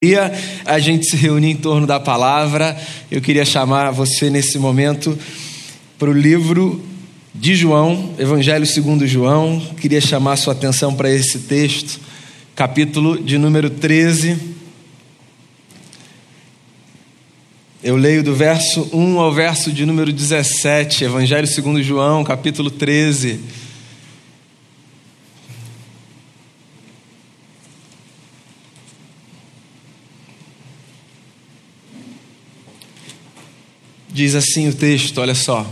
dia a gente se reunir em torno da palavra. Eu queria chamar você nesse momento para o livro de João, Evangelho segundo João. Queria chamar sua atenção para esse texto, capítulo de número 13. Eu leio do verso 1 ao verso de número 17, Evangelho segundo João, capítulo 13. Diz assim o texto, olha só.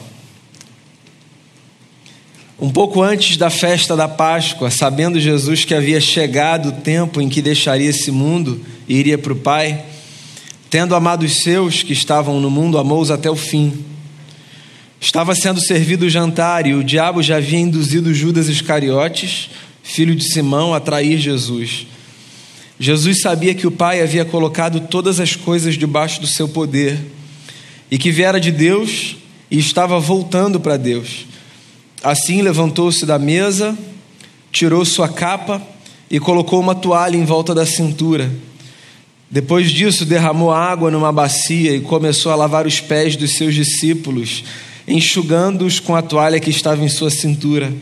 Um pouco antes da festa da Páscoa, sabendo Jesus que havia chegado o tempo em que deixaria esse mundo e iria para o Pai, tendo amado os seus que estavam no mundo, amou-os até o fim. Estava sendo servido o jantar e o diabo já havia induzido Judas Iscariotes, filho de Simão, a trair Jesus. Jesus sabia que o Pai havia colocado todas as coisas debaixo do seu poder e que viera de Deus e estava voltando para Deus. Assim levantou-se da mesa, tirou sua capa e colocou uma toalha em volta da cintura. Depois disso, derramou água numa bacia e começou a lavar os pés dos seus discípulos, enxugando-os com a toalha que estava em sua cintura.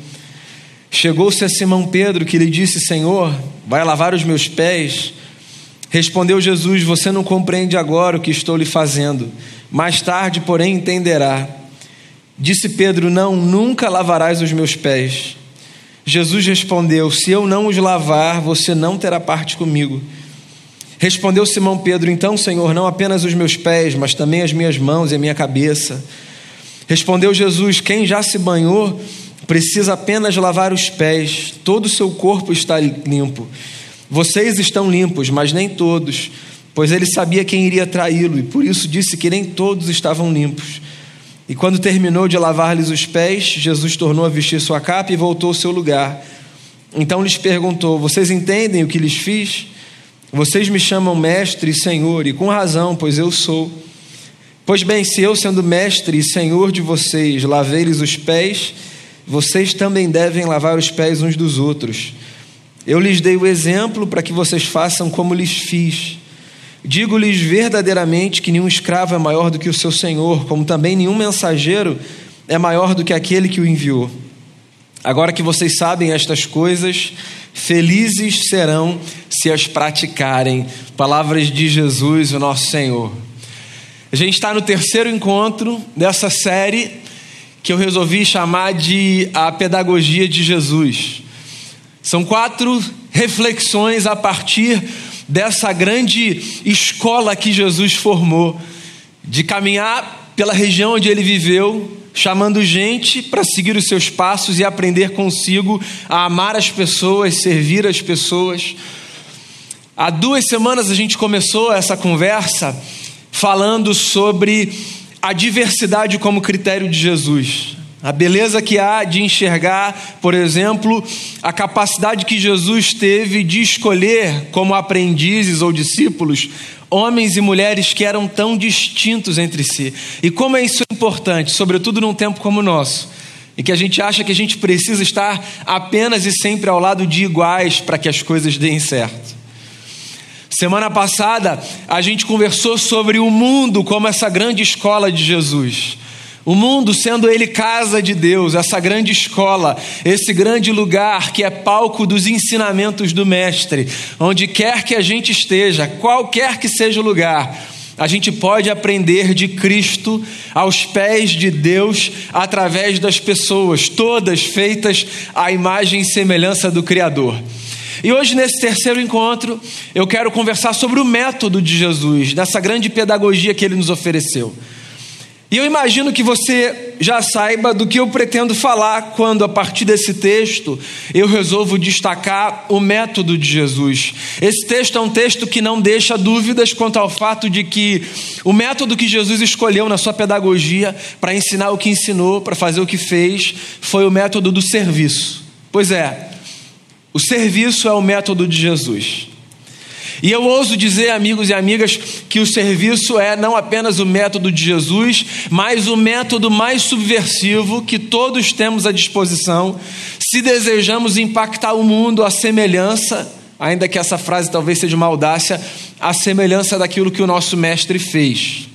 Chegou-se a Simão Pedro, que lhe disse: Senhor, vai lavar os meus pés? Respondeu Jesus: Você não compreende agora o que estou lhe fazendo mais tarde, porém, entenderá. Disse Pedro: Não, nunca lavarás os meus pés. Jesus respondeu: Se eu não os lavar, você não terá parte comigo. Respondeu Simão Pedro: Então, Senhor, não apenas os meus pés, mas também as minhas mãos e a minha cabeça. Respondeu Jesus: Quem já se banhou precisa apenas lavar os pés, todo o seu corpo está limpo. Vocês estão limpos, mas nem todos pois ele sabia quem iria traí-lo e por isso disse que nem todos estavam limpos. E quando terminou de lavar-lhes os pés, Jesus tornou a vestir sua capa e voltou ao seu lugar. Então lhes perguntou: Vocês entendem o que lhes fiz? Vocês me chamam mestre e senhor, e com razão, pois eu sou. Pois bem, se eu, sendo mestre e senhor de vocês, lavei-lhes os pés, vocês também devem lavar os pés uns dos outros. Eu lhes dei o exemplo para que vocês façam como lhes fiz. Digo-lhes verdadeiramente que nenhum escravo é maior do que o seu senhor, como também nenhum mensageiro é maior do que aquele que o enviou. Agora que vocês sabem estas coisas, felizes serão se as praticarem. Palavras de Jesus, o nosso Senhor. A gente está no terceiro encontro dessa série que eu resolvi chamar de A Pedagogia de Jesus. São quatro reflexões a partir dessa grande escola que Jesus formou, de caminhar pela região onde ele viveu, chamando gente para seguir os seus passos e aprender consigo a amar as pessoas, servir as pessoas. Há duas semanas a gente começou essa conversa falando sobre a diversidade como critério de Jesus. A beleza que há de enxergar, por exemplo, a capacidade que Jesus teve de escolher como aprendizes ou discípulos homens e mulheres que eram tão distintos entre si. E como é isso importante, sobretudo num tempo como o nosso, em que a gente acha que a gente precisa estar apenas e sempre ao lado de iguais para que as coisas deem certo. Semana passada, a gente conversou sobre o mundo como essa grande escola de Jesus. O mundo, sendo ele casa de Deus, essa grande escola, esse grande lugar que é palco dos ensinamentos do Mestre, onde quer que a gente esteja, qualquer que seja o lugar, a gente pode aprender de Cristo aos pés de Deus através das pessoas, todas feitas à imagem e semelhança do Criador. E hoje, nesse terceiro encontro, eu quero conversar sobre o método de Jesus, dessa grande pedagogia que ele nos ofereceu. E eu imagino que você já saiba do que eu pretendo falar quando, a partir desse texto, eu resolvo destacar o método de Jesus. Esse texto é um texto que não deixa dúvidas quanto ao fato de que o método que Jesus escolheu na sua pedagogia para ensinar o que ensinou, para fazer o que fez, foi o método do serviço. Pois é, o serviço é o método de Jesus. E eu ouso dizer, amigos e amigas, que o serviço é não apenas o método de Jesus, mas o método mais subversivo que todos temos à disposição, se desejamos impactar o mundo à semelhança, ainda que essa frase talvez seja uma audácia, à semelhança daquilo que o nosso mestre fez.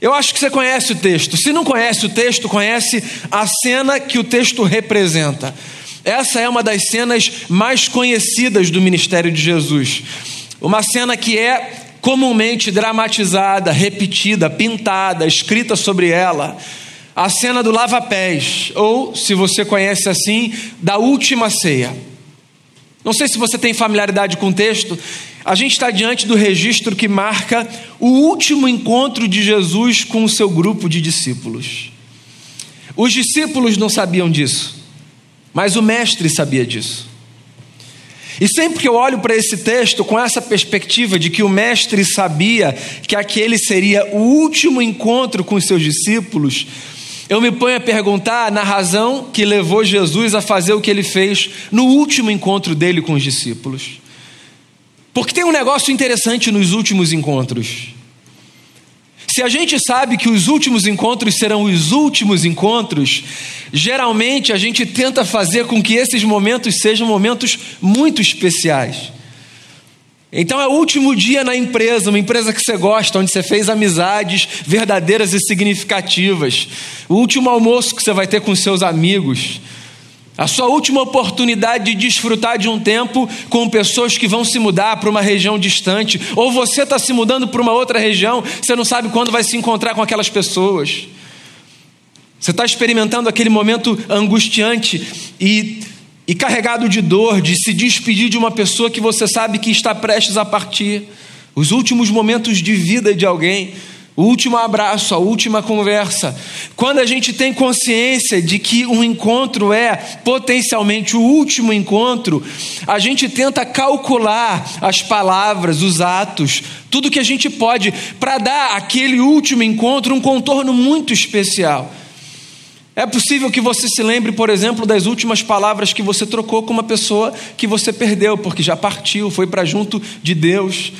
Eu acho que você conhece o texto. Se não conhece o texto, conhece a cena que o texto representa. Essa é uma das cenas mais conhecidas do ministério de Jesus. Uma cena que é comumente dramatizada, repetida, pintada, escrita sobre ela. A cena do lava-pés, ou, se você conhece assim, da última ceia. Não sei se você tem familiaridade com o texto, a gente está diante do registro que marca o último encontro de Jesus com o seu grupo de discípulos. Os discípulos não sabiam disso, mas o Mestre sabia disso. E sempre que eu olho para esse texto com essa perspectiva de que o Mestre sabia que aquele seria o último encontro com os seus discípulos, eu me ponho a perguntar na razão que levou Jesus a fazer o que ele fez no último encontro dele com os discípulos. Porque tem um negócio interessante nos últimos encontros. Se a gente sabe que os últimos encontros serão os últimos encontros, geralmente a gente tenta fazer com que esses momentos sejam momentos muito especiais. Então é o último dia na empresa, uma empresa que você gosta, onde você fez amizades verdadeiras e significativas. O último almoço que você vai ter com seus amigos a sua última oportunidade de desfrutar de um tempo com pessoas que vão se mudar para uma região distante, ou você está se mudando para uma outra região, você não sabe quando vai se encontrar com aquelas pessoas. Você está experimentando aquele momento angustiante e, e carregado de dor, de se despedir de uma pessoa que você sabe que está prestes a partir. Os últimos momentos de vida de alguém o último abraço, a última conversa. Quando a gente tem consciência de que um encontro é potencialmente o último encontro, a gente tenta calcular as palavras, os atos, tudo que a gente pode para dar aquele último encontro um contorno muito especial. É possível que você se lembre, por exemplo, das últimas palavras que você trocou com uma pessoa que você perdeu, porque já partiu, foi para junto de Deus.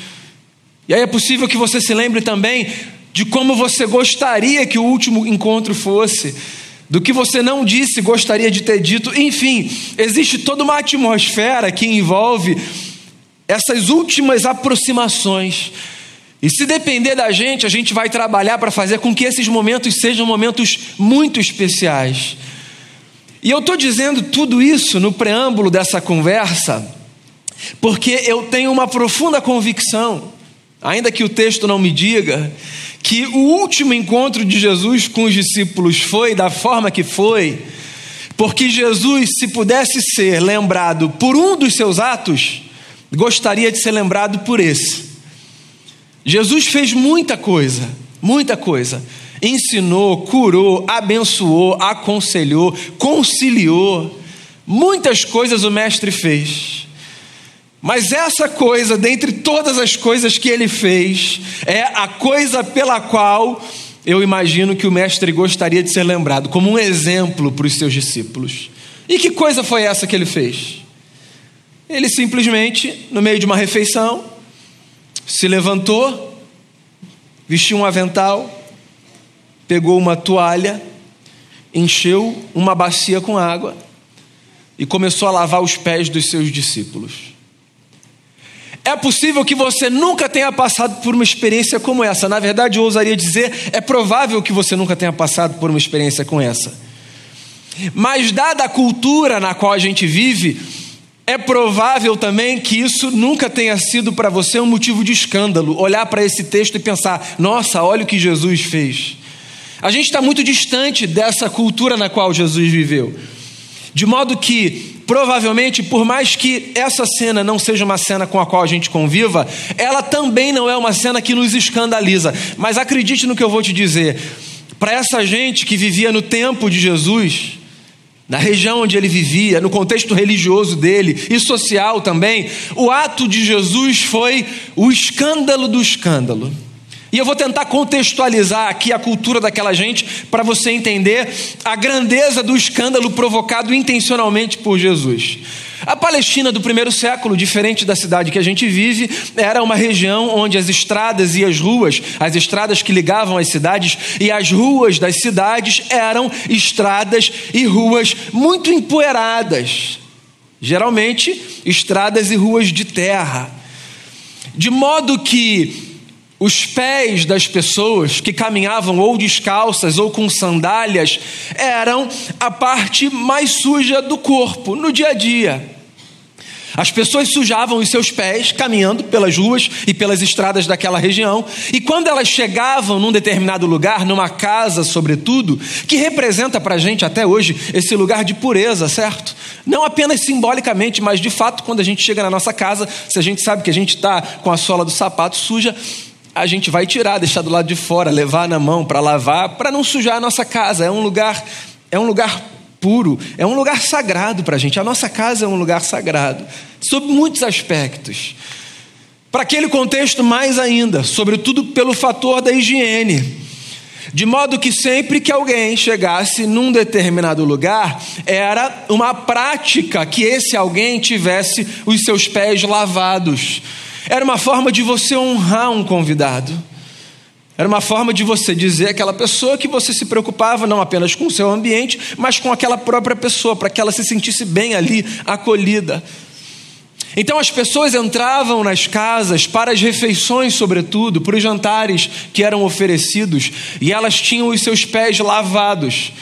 E aí é possível que você se lembre também de como você gostaria que o último encontro fosse, do que você não disse, gostaria de ter dito. Enfim, existe toda uma atmosfera que envolve essas últimas aproximações. E se depender da gente, a gente vai trabalhar para fazer com que esses momentos sejam momentos muito especiais. E eu estou dizendo tudo isso no preâmbulo dessa conversa, porque eu tenho uma profunda convicção, ainda que o texto não me diga, que o último encontro de Jesus com os discípulos foi da forma que foi, porque Jesus, se pudesse ser lembrado por um dos seus atos, gostaria de ser lembrado por esse. Jesus fez muita coisa, muita coisa. Ensinou, curou, abençoou, aconselhou, conciliou. Muitas coisas o Mestre fez. Mas essa coisa, dentre todas as coisas que ele fez, é a coisa pela qual eu imagino que o Mestre gostaria de ser lembrado, como um exemplo para os seus discípulos. E que coisa foi essa que ele fez? Ele simplesmente, no meio de uma refeição, se levantou, vestiu um avental, pegou uma toalha, encheu uma bacia com água e começou a lavar os pés dos seus discípulos. É possível que você nunca tenha passado por uma experiência como essa. Na verdade, eu ousaria dizer, é provável que você nunca tenha passado por uma experiência como essa. Mas, dada a cultura na qual a gente vive, é provável também que isso nunca tenha sido para você um motivo de escândalo. Olhar para esse texto e pensar: nossa, olha o que Jesus fez. A gente está muito distante dessa cultura na qual Jesus viveu. De modo que provavelmente, por mais que essa cena não seja uma cena com a qual a gente conviva, ela também não é uma cena que nos escandaliza. Mas acredite no que eu vou te dizer: para essa gente que vivia no tempo de Jesus, na região onde ele vivia, no contexto religioso dele e social também, o ato de Jesus foi o escândalo do escândalo. E eu vou tentar contextualizar aqui a cultura daquela gente para você entender a grandeza do escândalo provocado intencionalmente por Jesus. A Palestina do primeiro século, diferente da cidade que a gente vive, era uma região onde as estradas e as ruas, as estradas que ligavam as cidades e as ruas das cidades eram estradas e ruas muito empoeiradas. Geralmente, estradas e ruas de terra. de modo que os pés das pessoas que caminhavam ou descalças ou com sandálias eram a parte mais suja do corpo no dia a dia. As pessoas sujavam os seus pés caminhando pelas ruas e pelas estradas daquela região, e quando elas chegavam num determinado lugar, numa casa, sobretudo, que representa para a gente até hoje esse lugar de pureza, certo? Não apenas simbolicamente, mas de fato, quando a gente chega na nossa casa, se a gente sabe que a gente está com a sola do sapato suja, a gente vai tirar, deixar do lado de fora, levar na mão para lavar, para não sujar a nossa casa. É um lugar, é um lugar puro, é um lugar sagrado para a gente. A nossa casa é um lugar sagrado, sob muitos aspectos. Para aquele contexto, mais ainda, sobretudo pelo fator da higiene. De modo que sempre que alguém chegasse num determinado lugar, era uma prática que esse alguém tivesse os seus pés lavados. Era uma forma de você honrar um convidado. Era uma forma de você dizer àquela pessoa que você se preocupava não apenas com o seu ambiente, mas com aquela própria pessoa, para que ela se sentisse bem ali, acolhida. Então as pessoas entravam nas casas para as refeições, sobretudo, para os jantares que eram oferecidos, e elas tinham os seus pés lavados.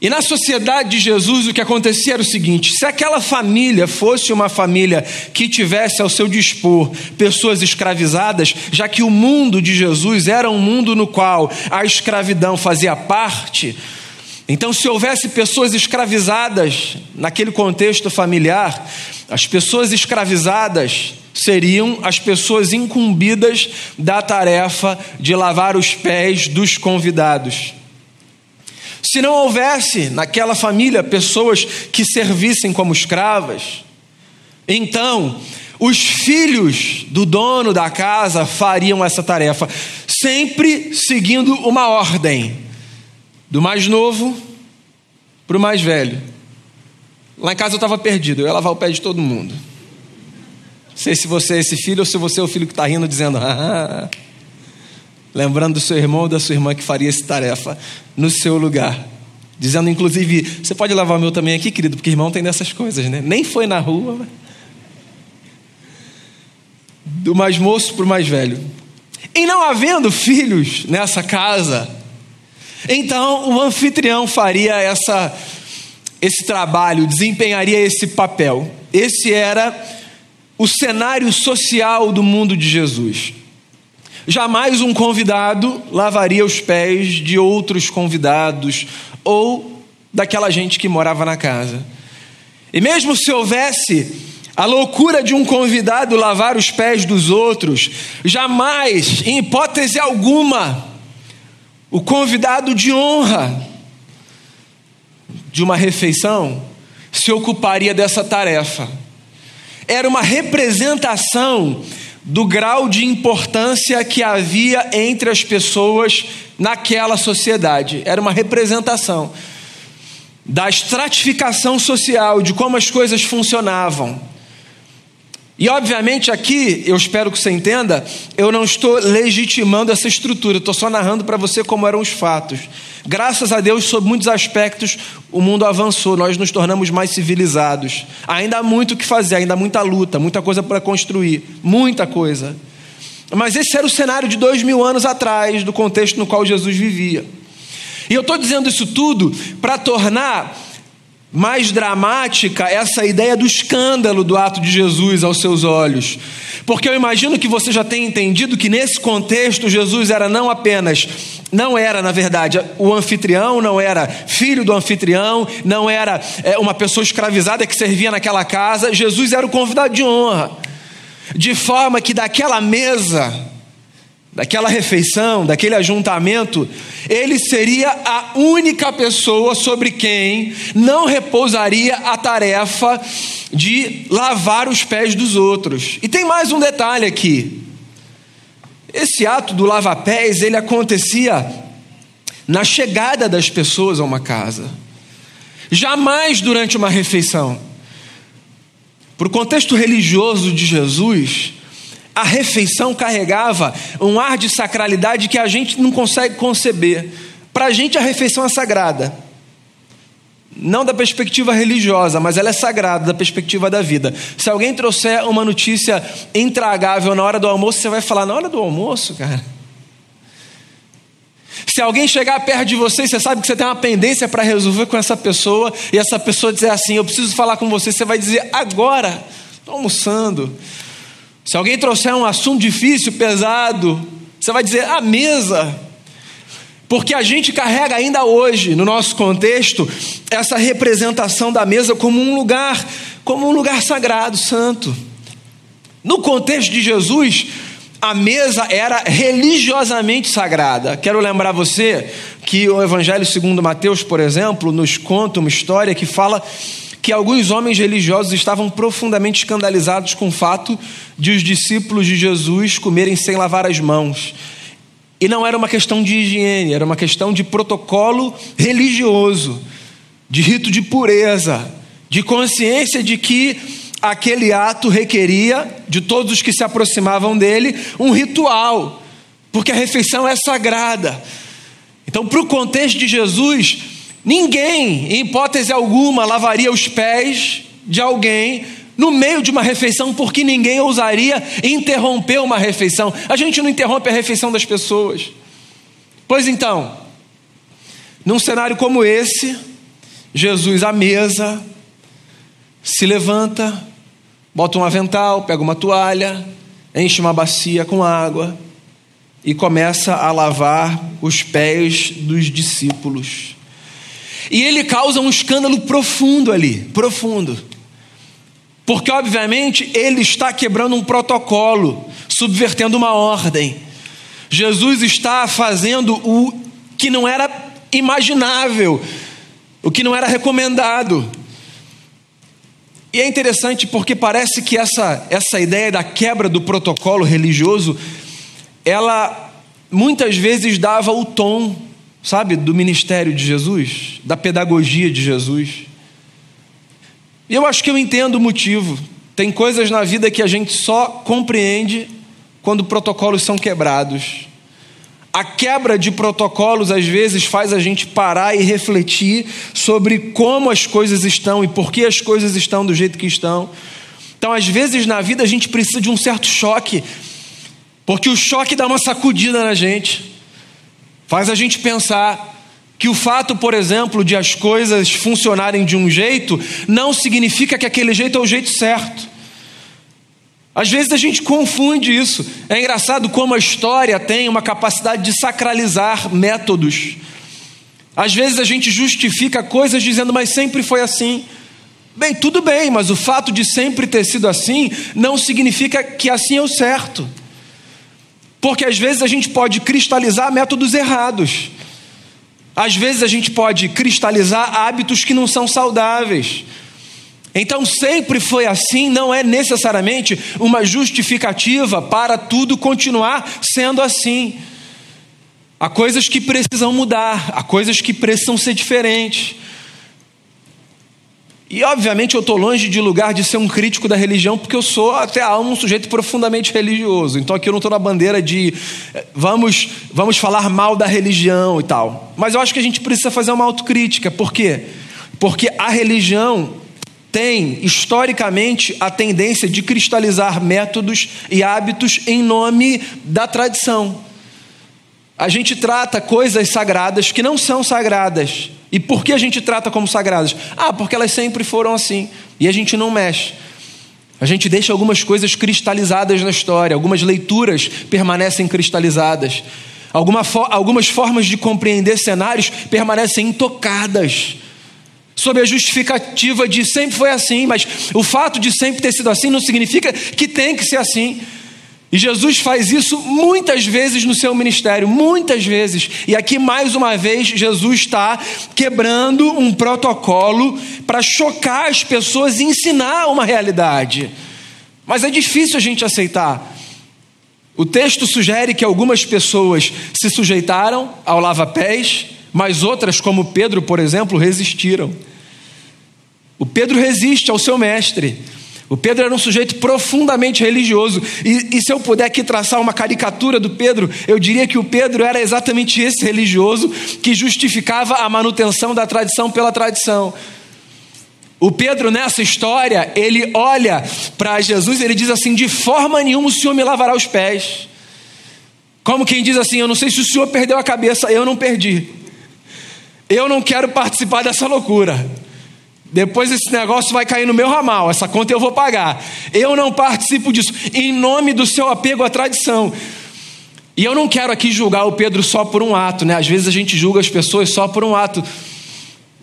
E na sociedade de Jesus o que acontecia era o seguinte: se aquela família fosse uma família que tivesse ao seu dispor pessoas escravizadas, já que o mundo de Jesus era um mundo no qual a escravidão fazia parte, então se houvesse pessoas escravizadas naquele contexto familiar, as pessoas escravizadas seriam as pessoas incumbidas da tarefa de lavar os pés dos convidados. Se não houvesse naquela família pessoas que servissem como escravas, então os filhos do dono da casa fariam essa tarefa, sempre seguindo uma ordem, do mais novo para o mais velho. Lá em casa eu estava perdido, eu ia lavar o pé de todo mundo. Não sei se você é esse filho ou se você é o filho que está rindo, dizendo, ah, lembrando do seu irmão ou da sua irmã que faria essa tarefa no seu lugar. Dizendo, inclusive, você pode lavar o meu também aqui, querido, porque irmão tem dessas coisas, né? Nem foi na rua. Mas... Do mais moço para o mais velho. E não havendo filhos nessa casa, então o anfitrião faria essa, esse trabalho, desempenharia esse papel. Esse era o cenário social do mundo de Jesus. Jamais um convidado lavaria os pés de outros convidados ou daquela gente que morava na casa. E mesmo se houvesse a loucura de um convidado lavar os pés dos outros, jamais, em hipótese alguma, o convidado de honra de uma refeição se ocuparia dessa tarefa. Era uma representação do grau de importância que havia entre as pessoas naquela sociedade. Era uma representação da estratificação social, de como as coisas funcionavam. E obviamente aqui, eu espero que você entenda, eu não estou legitimando essa estrutura, estou só narrando para você como eram os fatos. Graças a Deus, sob muitos aspectos, o mundo avançou, nós nos tornamos mais civilizados. Ainda há muito o que fazer, ainda há muita luta, muita coisa para construir, muita coisa. Mas esse era o cenário de dois mil anos atrás, do contexto no qual Jesus vivia. E eu estou dizendo isso tudo para tornar mais dramática essa ideia do escândalo do ato de Jesus aos seus olhos. Porque eu imagino que você já tenha entendido que nesse contexto Jesus era não apenas, não era na verdade o anfitrião, não era filho do anfitrião, não era é, uma pessoa escravizada que servia naquela casa, Jesus era o convidado de honra. De forma que daquela mesa daquela refeição, daquele ajuntamento, ele seria a única pessoa sobre quem não repousaria a tarefa de lavar os pés dos outros. E tem mais um detalhe aqui. Esse ato do lava-pés, ele acontecia na chegada das pessoas a uma casa. Jamais durante uma refeição. Para o contexto religioso de Jesus, a refeição carregava um ar de sacralidade que a gente não consegue conceber. Para a gente, a refeição é sagrada. não da perspectiva religiosa, mas ela é sagrada da perspectiva da vida. Se alguém trouxer uma notícia intragável na hora do almoço, você vai falar: na hora do almoço, cara. Se alguém chegar perto de você, você sabe que você tem uma pendência para resolver com essa pessoa, e essa pessoa dizer assim: Eu preciso falar com você, você vai dizer agora, estou almoçando. Se alguém trouxer um assunto difícil, pesado, você vai dizer a mesa. Porque a gente carrega ainda hoje, no nosso contexto, essa representação da mesa como um lugar, como um lugar sagrado, santo. No contexto de Jesus, a mesa era religiosamente sagrada. Quero lembrar você que o Evangelho segundo Mateus, por exemplo, nos conta uma história que fala que alguns homens religiosos estavam profundamente escandalizados com o fato de os discípulos de Jesus comerem sem lavar as mãos. E não era uma questão de higiene, era uma questão de protocolo religioso, de rito de pureza, de consciência de que aquele ato requeria de todos os que se aproximavam dele um ritual, porque a refeição é sagrada. Então, para o contexto de Jesus, ninguém, em hipótese alguma, lavaria os pés de alguém no meio de uma refeição, porque ninguém ousaria interromper uma refeição. A gente não interrompe a refeição das pessoas. Pois então, num cenário como esse, Jesus à mesa, se levanta, bota um avental, pega uma toalha, enche uma bacia com água e começa a lavar os pés dos discípulos. E ele causa um escândalo profundo ali, profundo. Porque, obviamente, ele está quebrando um protocolo, subvertendo uma ordem. Jesus está fazendo o que não era imaginável, o que não era recomendado. E é interessante porque parece que essa, essa ideia da quebra do protocolo religioso, ela muitas vezes dava o tom, sabe, do ministério de Jesus, da pedagogia de Jesus. E eu acho que eu entendo o motivo. Tem coisas na vida que a gente só compreende quando protocolos são quebrados. A quebra de protocolos às vezes faz a gente parar e refletir sobre como as coisas estão e por que as coisas estão do jeito que estão. Então, às vezes na vida a gente precisa de um certo choque, porque o choque dá uma sacudida na gente, faz a gente pensar, que o fato, por exemplo, de as coisas funcionarem de um jeito, não significa que aquele jeito é o jeito certo. Às vezes a gente confunde isso. É engraçado como a história tem uma capacidade de sacralizar métodos. Às vezes a gente justifica coisas dizendo, mas sempre foi assim. Bem, tudo bem, mas o fato de sempre ter sido assim não significa que assim é o certo. Porque às vezes a gente pode cristalizar métodos errados. Às vezes a gente pode cristalizar hábitos que não são saudáveis. Então, sempre foi assim, não é necessariamente uma justificativa para tudo continuar sendo assim. Há coisas que precisam mudar, há coisas que precisam ser diferentes. E obviamente eu estou longe de lugar de ser um crítico da religião, porque eu sou até alma um sujeito profundamente religioso. Então aqui eu não estou na bandeira de eh, vamos, vamos falar mal da religião e tal. Mas eu acho que a gente precisa fazer uma autocrítica. Por quê? Porque a religião tem, historicamente, a tendência de cristalizar métodos e hábitos em nome da tradição. A gente trata coisas sagradas que não são sagradas e por que a gente trata como sagradas? Ah, porque elas sempre foram assim. E a gente não mexe. A gente deixa algumas coisas cristalizadas na história, algumas leituras permanecem cristalizadas, Alguma algumas formas de compreender cenários permanecem intocadas, sob a justificativa de sempre foi assim, mas o fato de sempre ter sido assim não significa que tem que ser assim. E Jesus faz isso muitas vezes no seu ministério, muitas vezes. E aqui, mais uma vez, Jesus está quebrando um protocolo para chocar as pessoas e ensinar uma realidade. Mas é difícil a gente aceitar. O texto sugere que algumas pessoas se sujeitaram ao lava-pés, mas outras, como Pedro, por exemplo, resistiram. O Pedro resiste ao seu mestre O Pedro era um sujeito profundamente religioso. E, e, se eu puder aqui traçar uma caricatura do Pedro, eu diria que o Pedro era exatamente esse religioso que justificava a manutenção da tradição pela tradição. O Pedro, nessa história, ele olha para Jesus e ele diz assim: De forma nenhuma o Senhor me lavará os pés. Como quem diz assim: Eu não sei se o Senhor perdeu a cabeça, eu não perdi. Eu não quero participar dessa loucura. Depois esse negócio vai cair no meu ramal, essa conta eu vou pagar. Eu não participo disso, em nome do seu apego à tradição. E eu não quero aqui julgar o Pedro só por um ato, né? Às vezes a gente julga as pessoas só por um ato.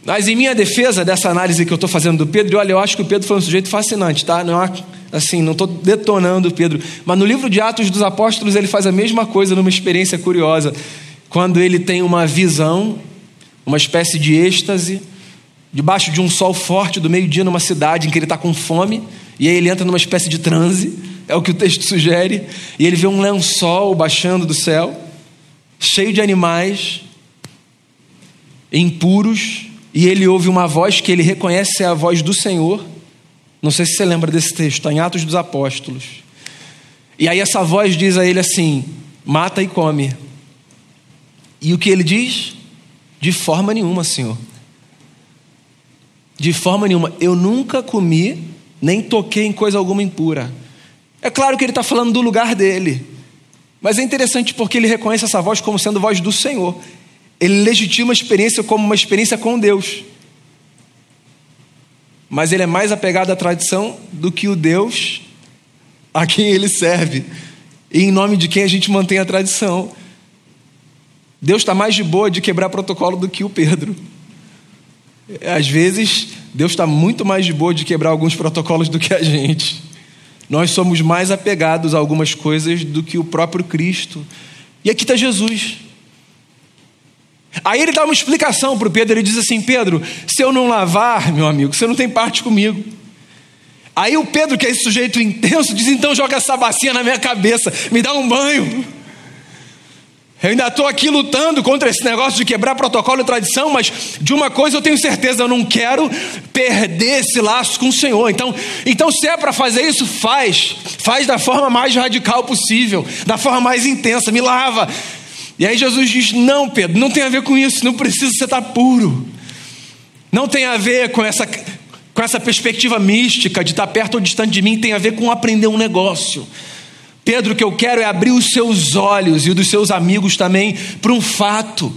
Mas em minha defesa dessa análise que eu estou fazendo do Pedro, olha, eu acho que o Pedro foi um sujeito fascinante, tá? Não é assim, não estou detonando o Pedro. Mas no livro de Atos dos Apóstolos ele faz a mesma coisa numa experiência curiosa. Quando ele tem uma visão, uma espécie de êxtase debaixo de um sol forte do meio-dia numa cidade em que ele está com fome, e aí ele entra numa espécie de transe, é o que o texto sugere, e ele vê um lençol baixando do céu, cheio de animais impuros, e ele ouve uma voz que ele reconhece ser a voz do Senhor. Não sei se você lembra desse texto, está em Atos dos Apóstolos. E aí essa voz diz a ele assim: mata e come. E o que ele diz? De forma nenhuma, Senhor. De forma nenhuma. Eu nunca comi, nem toquei em coisa alguma impura. É claro que ele está falando do lugar dele. Mas é interessante porque ele reconhece essa voz como sendo voz do Senhor. Ele legitima a experiência como uma experiência com Deus. Mas ele é mais apegado à tradição do que o Deus a quem ele serve. E em nome de quem a gente mantém a tradição. Deus está mais de boa de quebrar protocolo do que o Pedro. Às vezes, Deus está muito mais de boa de quebrar alguns protocolos do que a gente. Nós somos mais apegados a algumas coisas do que o próprio Cristo. E aqui está Jesus. Aí ele dá uma explicação para o Pedro. Ele diz assim: Pedro, se eu não lavar, meu amigo, você não tem parte comigo. Aí o Pedro, que é esse sujeito intenso, diz: então joga essa bacia na minha cabeça, me dá um banho. Eu ainda estou aqui lutando contra esse negócio de quebrar protocolo e tradição, mas de uma coisa eu tenho certeza, eu não quero perder esse laço com o Senhor. Então, então se é para fazer isso, faz. Faz da forma mais radical possível, da forma mais intensa, me lava. E aí Jesus diz: Não, Pedro, não tem a ver com isso, não precisa você estar tá puro. Não tem a ver com essa, com essa perspectiva mística de estar perto ou distante de mim, tem a ver com aprender um negócio. Pedro, o que eu quero é abrir os seus olhos e o dos seus amigos também para um fato.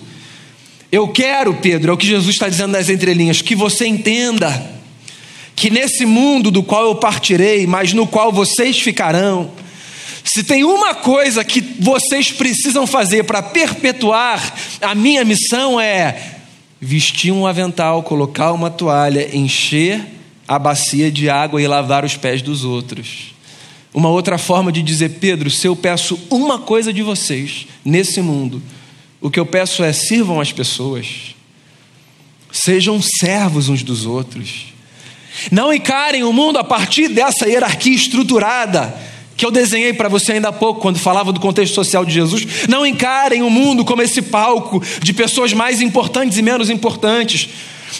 Eu quero, Pedro, é o que Jesus está dizendo nas entrelinhas, que você entenda que nesse mundo do qual eu partirei, mas no qual vocês ficarão, se tem uma coisa que vocês precisam fazer para perpetuar a minha missão é vestir um avental, colocar uma toalha, encher a bacia de água e lavar os pés dos outros. Uma outra forma de dizer, Pedro, se eu peço uma coisa de vocês nesse mundo, o que eu peço é sirvam as pessoas, sejam servos uns dos outros. Não encarem o mundo a partir dessa hierarquia estruturada que eu desenhei para você ainda há pouco, quando falava do contexto social de Jesus. Não encarem o mundo como esse palco de pessoas mais importantes e menos importantes.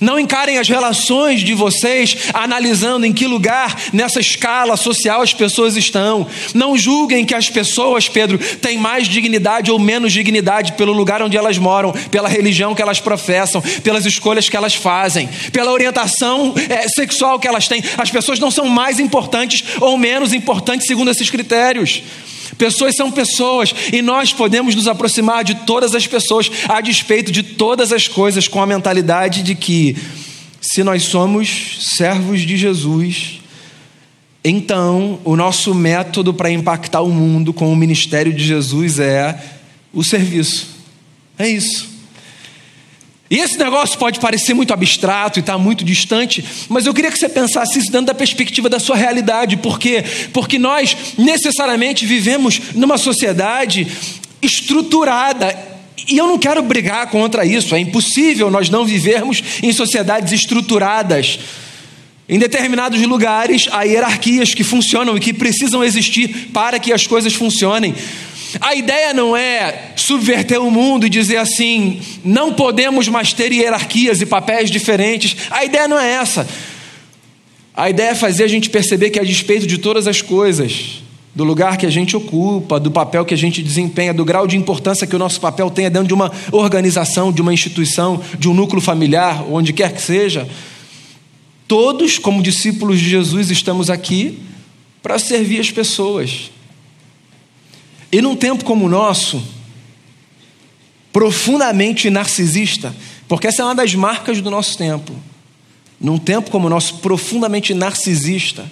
Não encarem as relações de vocês analisando em que lugar nessa escala social as pessoas estão. Não julguem que as pessoas, Pedro, têm mais dignidade ou menos dignidade pelo lugar onde elas moram, pela religião que elas professam, pelas escolhas que elas fazem, pela orientação é, sexual que elas têm. As pessoas não são mais importantes ou menos importantes segundo esses critérios. Pessoas são pessoas e nós podemos nos aproximar de todas as pessoas a despeito de todas as coisas com a mentalidade de que se nós somos servos de Jesus, então o nosso método para impactar o mundo com o ministério de Jesus é o serviço. É isso. E esse negócio pode parecer muito abstrato e estar tá muito distante, mas eu queria que você pensasse isso dentro da perspectiva da sua realidade. Por quê? Porque nós necessariamente vivemos numa sociedade estruturada. E eu não quero brigar contra isso, é impossível nós não vivermos em sociedades estruturadas. Em determinados lugares há hierarquias que funcionam e que precisam existir para que as coisas funcionem. A ideia não é subverter o mundo e dizer assim, não podemos mais ter hierarquias e papéis diferentes. A ideia não é essa. A ideia é fazer a gente perceber que, a despeito de todas as coisas, do lugar que a gente ocupa, do papel que a gente desempenha, do grau de importância que o nosso papel tenha dentro de uma organização, de uma instituição, de um núcleo familiar, onde quer que seja, todos, como discípulos de Jesus, estamos aqui para servir as pessoas. E num tempo como o nosso, profundamente narcisista, porque essa é uma das marcas do nosso tempo. Num tempo como o nosso, profundamente narcisista,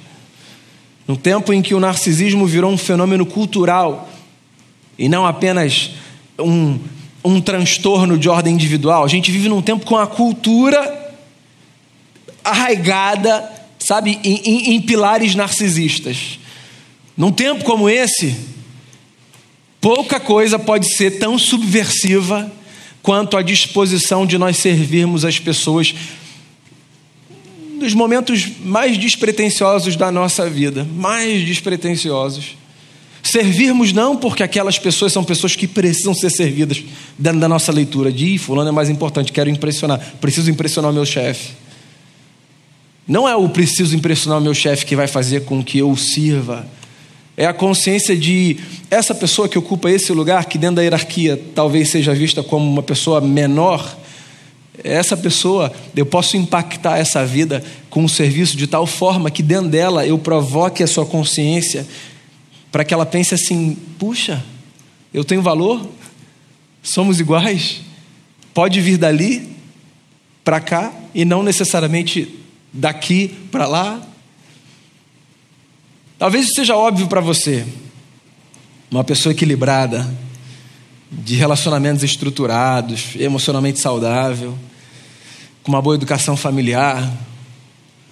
num tempo em que o narcisismo virou um fenômeno cultural e não apenas um, um transtorno de ordem individual, a gente vive num tempo com a cultura arraigada, sabe, em, em, em pilares narcisistas. Num tempo como esse, pouca coisa pode ser tão subversiva quanto a disposição de nós servirmos as pessoas dos momentos mais despretensiosos da nossa vida, mais despretensiosos. Servirmos não porque aquelas pessoas são pessoas que precisam ser servidas dentro da nossa leitura. De fulano é mais importante, quero impressionar, preciso impressionar o meu chefe. Não é o preciso impressionar o meu chefe que vai fazer com que eu sirva. É a consciência de essa pessoa que ocupa esse lugar, que dentro da hierarquia talvez seja vista como uma pessoa menor, essa pessoa, eu posso impactar essa vida com um serviço de tal forma que dentro dela eu provoque a sua consciência para que ela pense assim: puxa, eu tenho valor, somos iguais, pode vir dali para cá e não necessariamente daqui para lá. Talvez isso seja óbvio para você, uma pessoa equilibrada, de relacionamentos estruturados, emocionalmente saudável, com uma boa educação familiar,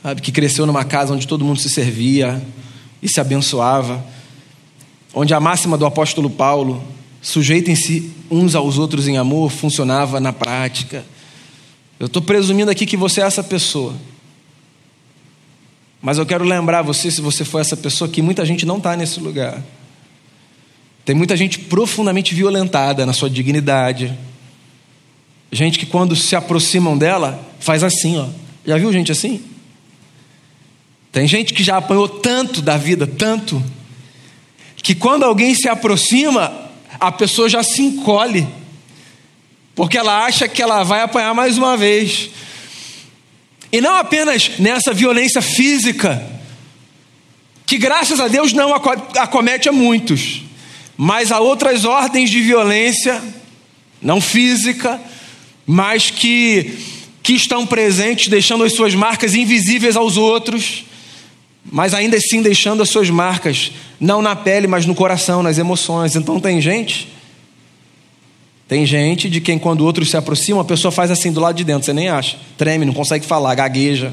sabe, que cresceu numa casa onde todo mundo se servia e se abençoava, onde a máxima do apóstolo Paulo, sujeitem-se uns aos outros em amor, funcionava na prática. Eu estou presumindo aqui que você é essa pessoa. Mas eu quero lembrar você, se você for essa pessoa, que muita gente não está nesse lugar. Tem muita gente profundamente violentada na sua dignidade. Gente que quando se aproximam dela, faz assim, ó. Já viu gente assim? Tem gente que já apanhou tanto da vida, tanto, que quando alguém se aproxima, a pessoa já se encolhe, porque ela acha que ela vai apanhar mais uma vez. E não apenas nessa violência física, que graças a Deus não acomete a muitos, mas há outras ordens de violência, não física, mas que, que estão presentes, deixando as suas marcas invisíveis aos outros, mas ainda assim deixando as suas marcas, não na pele, mas no coração, nas emoções. Então tem gente, tem gente de quem quando outros se aproximam, a pessoa faz assim do lado de dentro, você nem acha, treme, não consegue falar, gagueja.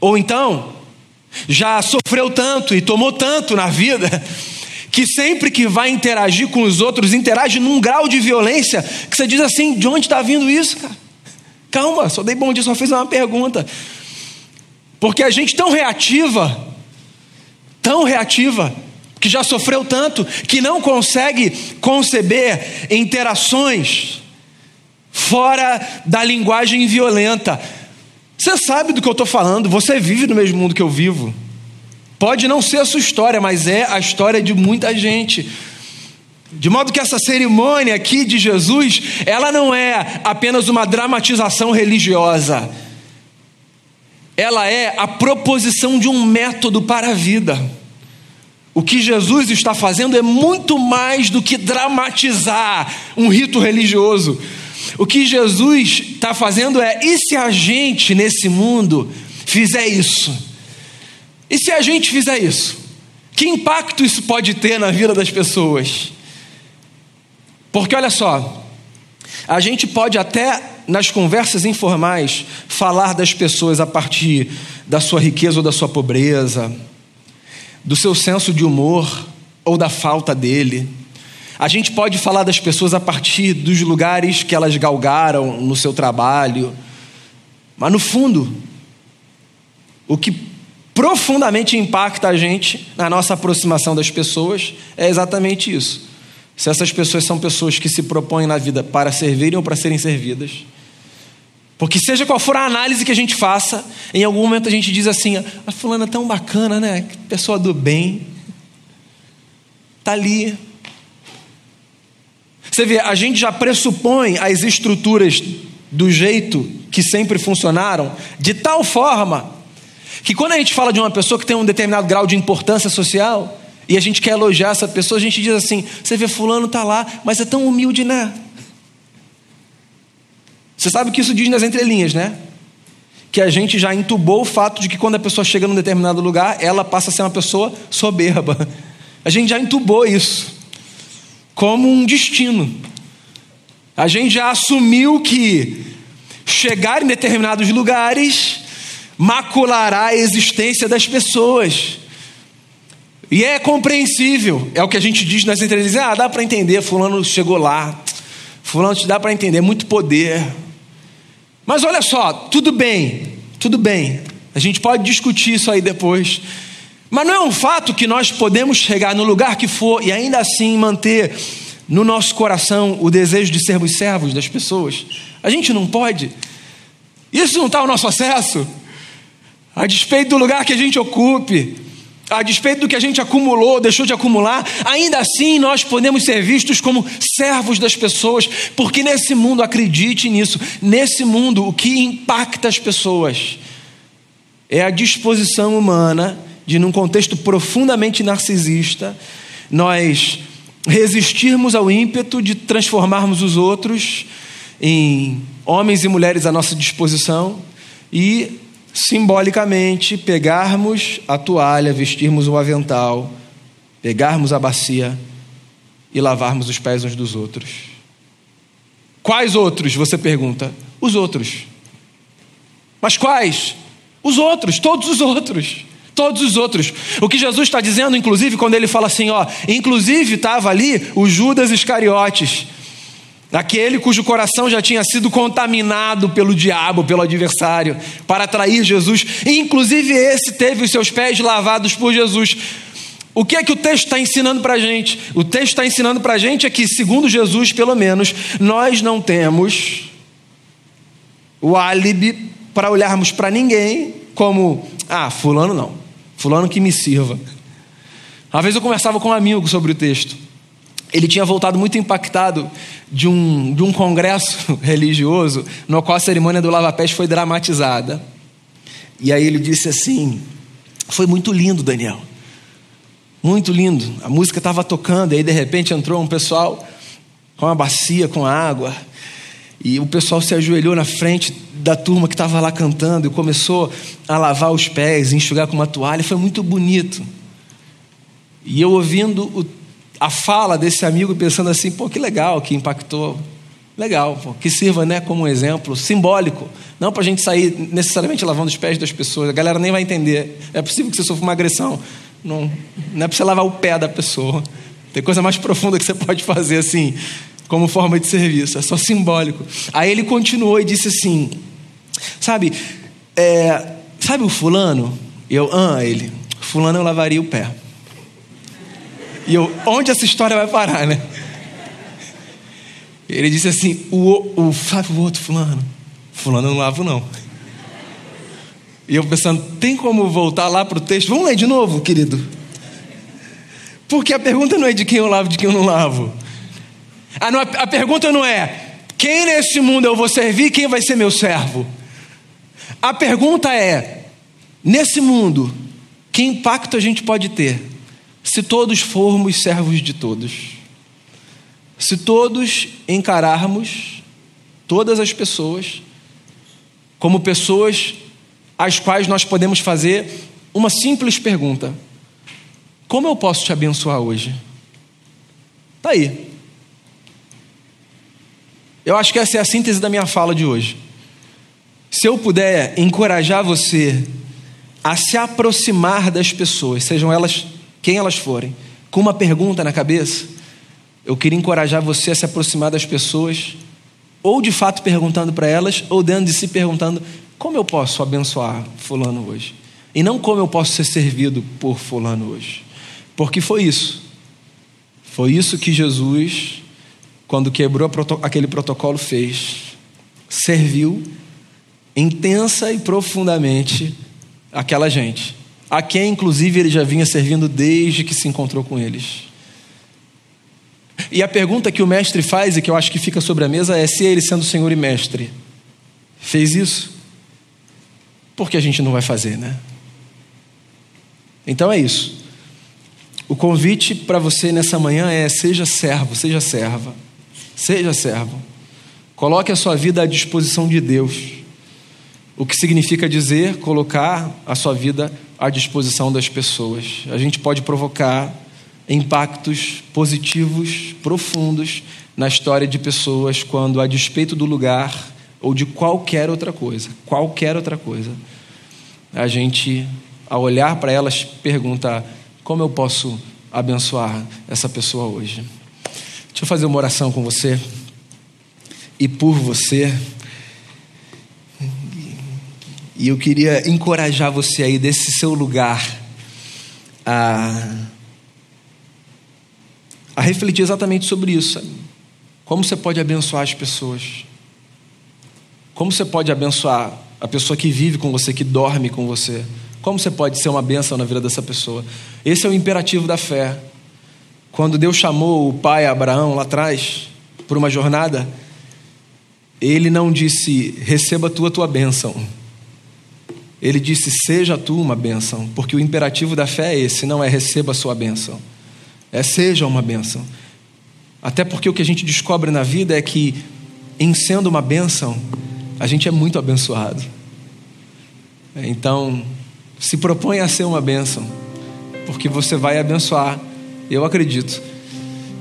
Ou então, já sofreu tanto e tomou tanto na vida que sempre que vai interagir com os outros, interage num grau de violência que você diz assim: de onde está vindo isso, cara? Calma, só dei bom dia, só fiz uma pergunta. Porque a gente tão reativa, tão reativa, que já sofreu tanto, que não consegue conceber interações fora da linguagem violenta. Você sabe do que eu estou falando, você vive no mesmo mundo que eu vivo. Pode não ser a sua história, mas é a história de muita gente. De modo que essa cerimônia aqui de Jesus, ela não é apenas uma dramatização religiosa. Ela é a proposição de um método para a vida. O que Jesus está fazendo é muito mais do que dramatizar um rito religioso. O que Jesus está fazendo é: e se a gente nesse mundo fizer isso? E se a gente fizer isso? Que impacto isso pode ter na vida das pessoas? Porque olha só, a gente pode até nas conversas informais falar das pessoas a partir da sua riqueza ou da sua pobreza, do seu senso de humor ou da falta dele. A gente pode falar das pessoas a partir dos lugares que elas galgaram no seu trabalho. Mas no fundo, o que profundamente impacta a gente na nossa aproximação das pessoas é exatamente isso. Se essas pessoas são pessoas que se propõem na vida para servirem ou para serem servidas. Porque seja qual for a análise que a gente faça, em algum momento a gente diz assim: a fulana é tão bacana, né? Que pessoa do bem. Está ali. Você vê, a gente já pressupõe as estruturas do jeito que sempre funcionaram, de tal forma que quando a gente fala de uma pessoa que tem um determinado grau de importância social, e a gente quer elogiar essa pessoa, a gente diz assim: você vê, Fulano está lá, mas é tão humilde, né? Você sabe o que isso diz nas entrelinhas, né? Que a gente já entubou o fato de que quando a pessoa chega num determinado lugar, ela passa a ser uma pessoa soberba. A gente já entubou isso como um destino. A gente já assumiu que chegar em determinados lugares maculará a existência das pessoas. E é compreensível, é o que a gente diz nas entrevistas: ah, dá para entender, Fulano chegou lá, Fulano te dá para entender, muito poder, mas olha só, tudo bem, tudo bem. A gente pode discutir isso aí depois. Mas não é um fato que nós podemos chegar no lugar que for e ainda assim manter no nosso coração o desejo de sermos servos das pessoas. A gente não pode. Isso não está ao nosso acesso. A despeito do lugar que a gente ocupe, a despeito do que a gente acumulou, deixou de acumular, ainda assim nós podemos ser vistos como servos das pessoas, porque nesse mundo, acredite nisso, nesse mundo o que impacta as pessoas é a disposição humana de, num contexto profundamente narcisista, nós resistirmos ao ímpeto de transformarmos os outros em homens e mulheres à nossa disposição e simbolicamente pegarmos a toalha, vestirmos o avental, pegarmos a bacia e lavarmos os pés uns dos outros. Quais outros? Você pergunta. Os outros. Mas quais? Os outros, todos os outros. Todos os outros. O que Jesus está dizendo, inclusive, quando ele fala assim, ó, inclusive estava ali o Judas Iscariotes Aquele cujo coração já tinha sido contaminado pelo diabo, pelo adversário, para atrair Jesus. Inclusive, esse teve os seus pés lavados por Jesus. O que é que o texto está ensinando para a gente? O texto está ensinando para a gente é que, segundo Jesus, pelo menos, nós não temos o álibi para olharmos para ninguém como, ah, fulano não, fulano que me sirva. Uma vez eu conversava com um amigo sobre o texto ele tinha voltado muito impactado de um, de um congresso religioso no qual a cerimônia do lava-pés foi dramatizada. E aí ele disse assim: Foi muito lindo, Daniel. Muito lindo. A música estava tocando, e aí de repente entrou um pessoal com uma bacia com água. E o pessoal se ajoelhou na frente da turma que estava lá cantando e começou a lavar os pés, enxugar com uma toalha. Foi muito bonito. E eu ouvindo o a fala desse amigo pensando assim, pô, que legal, que impactou. Legal, pô, que sirva né, como um exemplo simbólico. Não para a gente sair necessariamente lavando os pés das pessoas, a galera nem vai entender. É possível que você sofra uma agressão. Não, não é para você lavar o pé da pessoa. Tem coisa mais profunda que você pode fazer assim, como forma de serviço. É só simbólico. Aí ele continuou e disse assim: Sabe, é, sabe o fulano? Eu, ah, ele, fulano eu lavaria o pé. E eu, onde essa história vai parar, né? Ele disse assim: o, o, sabe o outro fulano? Fulano eu não lavo, não. E eu pensando, tem como voltar lá para o texto? Vamos ler de novo, querido. Porque a pergunta não é de quem eu lavo, de quem eu não lavo. A, não, a pergunta não é quem nesse mundo eu vou servir, quem vai ser meu servo. A pergunta é: nesse mundo, que impacto a gente pode ter se todos formos servos de todos, se todos encararmos todas as pessoas como pessoas às quais nós podemos fazer uma simples pergunta: Como eu posso te abençoar hoje? Está aí. Eu acho que essa é a síntese da minha fala de hoje. Se eu puder encorajar você a se aproximar das pessoas, sejam elas quem elas forem, com uma pergunta na cabeça, eu queria encorajar você a se aproximar das pessoas, ou de fato perguntando para elas, ou dentro de si perguntando: como eu posso abençoar Fulano hoje? E não como eu posso ser servido por Fulano hoje. Porque foi isso. Foi isso que Jesus, quando quebrou aquele protocolo, fez. Serviu intensa e profundamente aquela gente, a quem, inclusive, ele já vinha servindo desde que se encontrou com eles. E a pergunta que o mestre faz e que eu acho que fica sobre a mesa é se ele, sendo Senhor e Mestre, fez isso? Porque a gente não vai fazer, né? Então é isso. O convite para você nessa manhã é: seja servo, seja serva, seja servo. Coloque a sua vida à disposição de Deus. O que significa dizer colocar a sua vida à disposição das pessoas. A gente pode provocar impactos positivos, profundos na história de pessoas quando, a despeito do lugar ou de qualquer outra coisa, qualquer outra coisa, a gente, ao olhar para elas, pergunta: como eu posso abençoar essa pessoa hoje? Deixa eu fazer uma oração com você e por você. E eu queria encorajar você aí desse seu lugar a a refletir exatamente sobre isso. Como você pode abençoar as pessoas? Como você pode abençoar a pessoa que vive com você, que dorme com você? Como você pode ser uma bênção na vida dessa pessoa? Esse é o imperativo da fé. Quando Deus chamou o pai Abraão lá atrás, por uma jornada, ele não disse, receba tu a tua bênção. Ele disse, seja tu uma bênção, porque o imperativo da fé é esse, não é receba a sua bênção é, seja uma bênção. Até porque o que a gente descobre na vida é que, em sendo uma bênção, a gente é muito abençoado. Então, se propõe a ser uma bênção, porque você vai abençoar, eu acredito,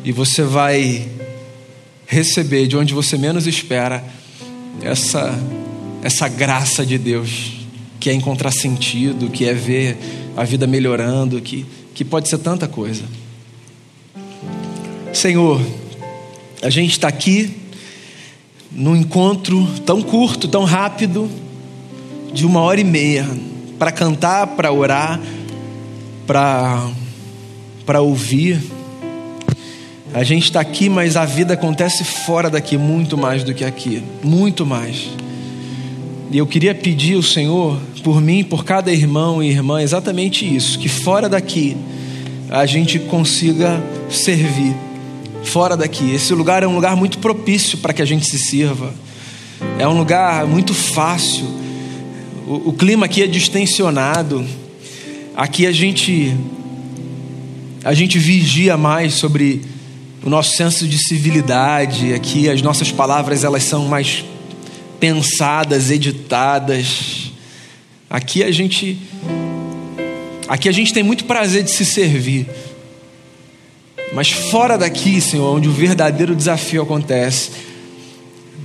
e você vai receber de onde você menos espera essa, essa graça de Deus, que é encontrar sentido, que é ver a vida melhorando, que, que pode ser tanta coisa. Senhor, a gente está aqui num encontro tão curto, tão rápido, de uma hora e meia, para cantar, para orar, para para ouvir. A gente está aqui, mas a vida acontece fora daqui muito mais do que aqui, muito mais. E eu queria pedir ao Senhor, por mim, por cada irmão e irmã, exatamente isso: que fora daqui a gente consiga servir fora daqui. Esse lugar é um lugar muito propício para que a gente se sirva. É um lugar muito fácil. O, o clima aqui é distensionado. Aqui a gente a gente vigia mais sobre o nosso senso de civilidade. Aqui as nossas palavras elas são mais pensadas, editadas. Aqui a gente aqui a gente tem muito prazer de se servir. Mas fora daqui, Senhor, onde o verdadeiro desafio acontece,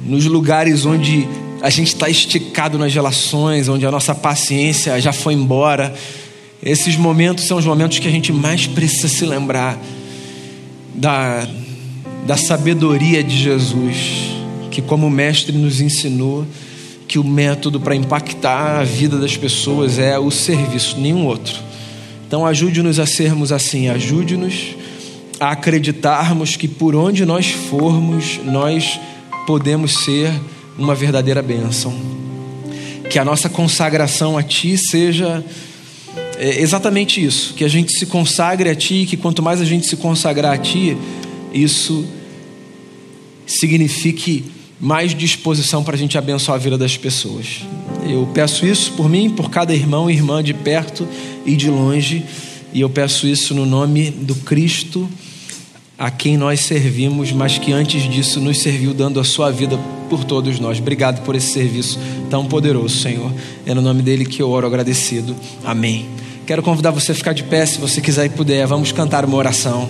nos lugares onde a gente está esticado nas relações, onde a nossa paciência já foi embora, esses momentos são os momentos que a gente mais precisa se lembrar da, da sabedoria de Jesus, que, como mestre, nos ensinou que o método para impactar a vida das pessoas é o serviço, nenhum outro. Então, ajude-nos a sermos assim, ajude-nos a acreditarmos que por onde nós formos, nós podemos ser uma verdadeira bênção. Que a nossa consagração a Ti seja é, exatamente isso, que a gente se consagre a Ti, que quanto mais a gente se consagrar a Ti, isso signifique mais disposição para a gente abençoar a vida das pessoas. Eu peço isso por mim, por cada irmão e irmã de perto e de longe, e eu peço isso no nome do Cristo a quem nós servimos, mas que antes disso nos serviu dando a sua vida por todos nós. Obrigado por esse serviço tão poderoso, Senhor. É no nome dele que eu oro agradecido. Amém. Quero convidar você a ficar de pé, se você quiser e puder. Vamos cantar uma oração.